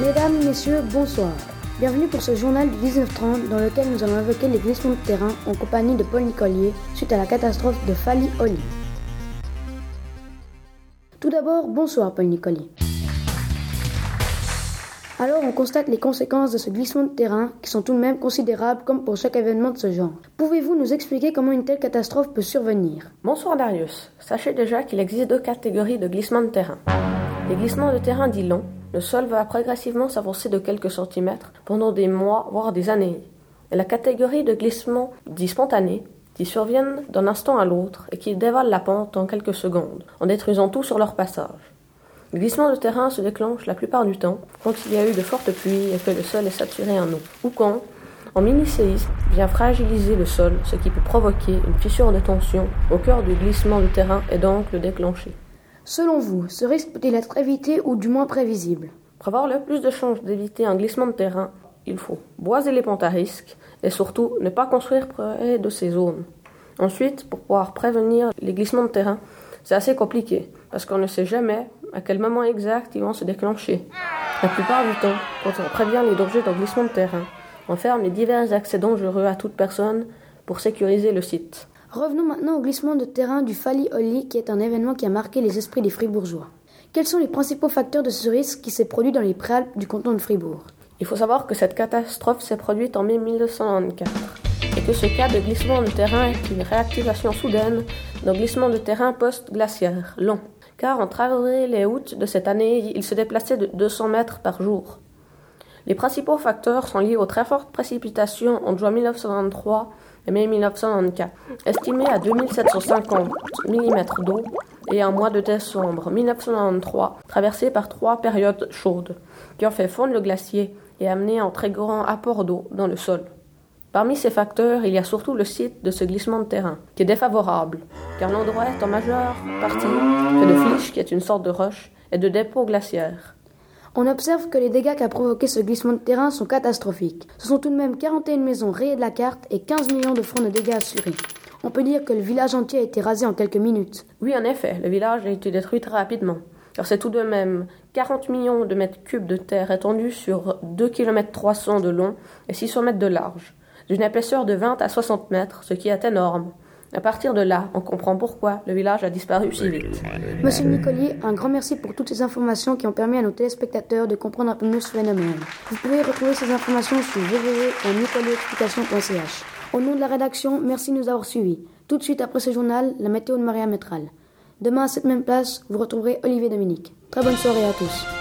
Mesdames, Messieurs, bonsoir. Bienvenue pour ce journal du 1930 dans lequel nous allons évoquer les glissements de terrain en compagnie de Paul Nicolier suite à la catastrophe de Fali Oli. Tout d'abord, bonsoir Paul Nicolier. Alors on constate les conséquences de ce glissement de terrain qui sont tout de même considérables comme pour chaque événement de ce genre. Pouvez-vous nous expliquer comment une telle catastrophe peut survenir? Bonsoir Darius. Sachez déjà qu'il existe deux catégories de glissements de terrain. Les glissements de terrain dits longs, le sol va progressivement s'avancer de quelques centimètres pendant des mois, voire des années. Et la catégorie de glissements dits spontanés, qui surviennent d'un instant à l'autre et qui dévalent la pente en quelques secondes, en détruisant tout sur leur passage. Le glissement de terrain se déclenche la plupart du temps quand il y a eu de fortes pluies et que le sol est saturé en eau, ou quand, en mini-séisme, vient fragiliser le sol, ce qui peut provoquer une fissure de tension au cœur du glissement de terrain et donc le déclencher. Selon vous, ce risque peut-il être évité ou du moins prévisible? Pour avoir le plus de chances d'éviter un glissement de terrain, il faut boiser les pentes à risque et surtout ne pas construire près de ces zones. Ensuite, pour pouvoir prévenir les glissements de terrain, c'est assez compliqué parce qu'on ne sait jamais à quel moment exact ils vont se déclencher. La plupart du temps, quand on prévient les dangers d'un glissement de terrain, on ferme les divers accès dangereux à toute personne pour sécuriser le site. Revenons maintenant au glissement de terrain du Fali Oli qui est un événement qui a marqué les esprits des Fribourgeois. Quels sont les principaux facteurs de ce risque qui s'est produit dans les préalpes du canton de Fribourg? Il faut savoir que cette catastrophe s'est produite en mai 1994 et que ce cas de glissement de terrain est une réactivation soudaine d'un glissement de terrain post-glaciaire, long car entre avril et août de cette année, il se déplaçait de 200 mètres par jour. Les principaux facteurs sont liés aux très fortes précipitations en juin 1993 mai 1994, estimées à 2750 mm d'eau, et un mois de décembre 1993, traversé par trois périodes chaudes, qui ont fait fondre le glacier et amené un très grand apport d'eau dans le sol. Parmi ces facteurs, il y a surtout le site de ce glissement de terrain, qui est défavorable, car l'endroit est en majeure partie fait de fliches, qui est une sorte de roche, et de dépôts glaciaires. On observe que les dégâts qu'a provoqué ce glissement de terrain sont catastrophiques. Ce sont tout de même 41 maisons rayées de la carte et 15 millions de francs de dégâts assurés. On peut dire que le village entier a été rasé en quelques minutes. Oui, en effet, le village a été détruit très rapidement. Car c'est tout de même 40 millions de mètres cubes de terre étendus sur 2 km 300 de long et 600 mètres de large d'une épaisseur de 20 à 60 mètres, ce qui est énorme. À partir de là, on comprend pourquoi le village a disparu si vite. Monsieur Nicolier, un grand merci pour toutes ces informations qui ont permis à nos téléspectateurs de comprendre un peu mieux ce phénomène. Vous pouvez retrouver ces informations sur www.nicolierexplication.ch. Au nom de la rédaction, merci de nous avoir suivis. Tout de suite après ce journal, la météo de Maria Métral. Demain à cette même place, vous retrouverez Olivier Dominique. Très bonne soirée à tous.